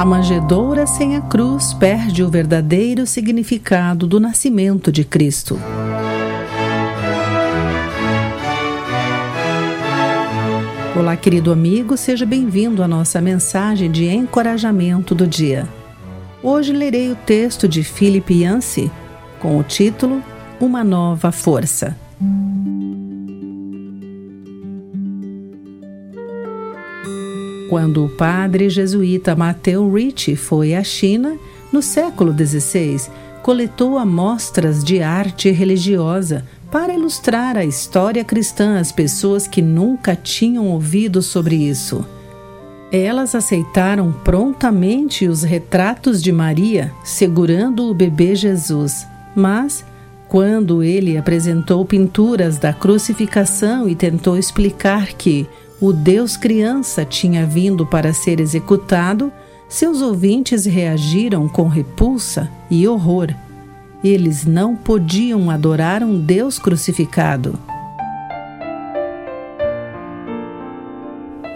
A manjedoura sem a cruz perde o verdadeiro significado do nascimento de Cristo. Olá, querido amigo, seja bem-vindo à nossa mensagem de encorajamento do dia. Hoje lerei o texto de Philip Yancey com o título Uma Nova Força. Quando o padre jesuíta Mateu Ricci foi à China, no século XVI, coletou amostras de arte religiosa para ilustrar a história cristã às pessoas que nunca tinham ouvido sobre isso. Elas aceitaram prontamente os retratos de Maria segurando o bebê Jesus, mas quando ele apresentou pinturas da crucificação e tentou explicar que o Deus criança tinha vindo para ser executado, seus ouvintes reagiram com repulsa e horror. Eles não podiam adorar um Deus crucificado.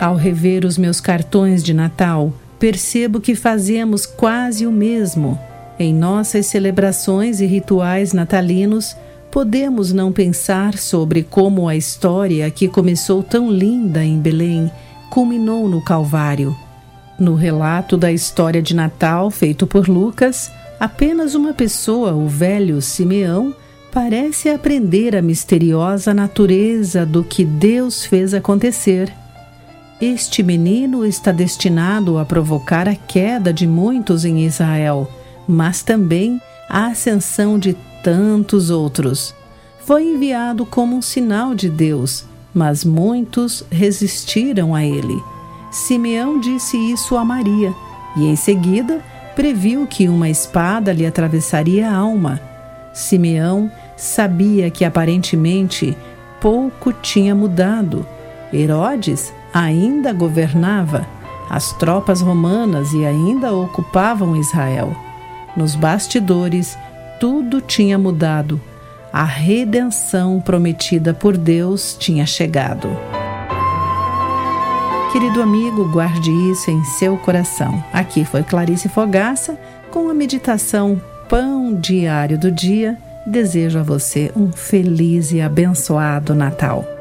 Ao rever os meus cartões de Natal, percebo que fazemos quase o mesmo. Em nossas celebrações e rituais natalinos, podemos não pensar sobre como a história que começou tão linda em Belém culminou no Calvário. No relato da história de Natal feito por Lucas, apenas uma pessoa, o velho Simeão, parece aprender a misteriosa natureza do que Deus fez acontecer. Este menino está destinado a provocar a queda de muitos em Israel, mas também a ascensão de tantos outros. Foi enviado como um sinal de Deus, mas muitos resistiram a ele. Simeão disse isso a Maria e, em seguida, previu que uma espada lhe atravessaria a alma. Simeão sabia que aparentemente pouco tinha mudado. Herodes ainda governava, as tropas romanas e ainda ocupavam Israel. Nos bastidores, tudo tinha mudado. A redenção prometida por Deus tinha chegado. Querido amigo, guarde isso em seu coração. Aqui foi Clarice Fogaça com a meditação Pão Diário do Dia. Desejo a você um feliz e abençoado Natal.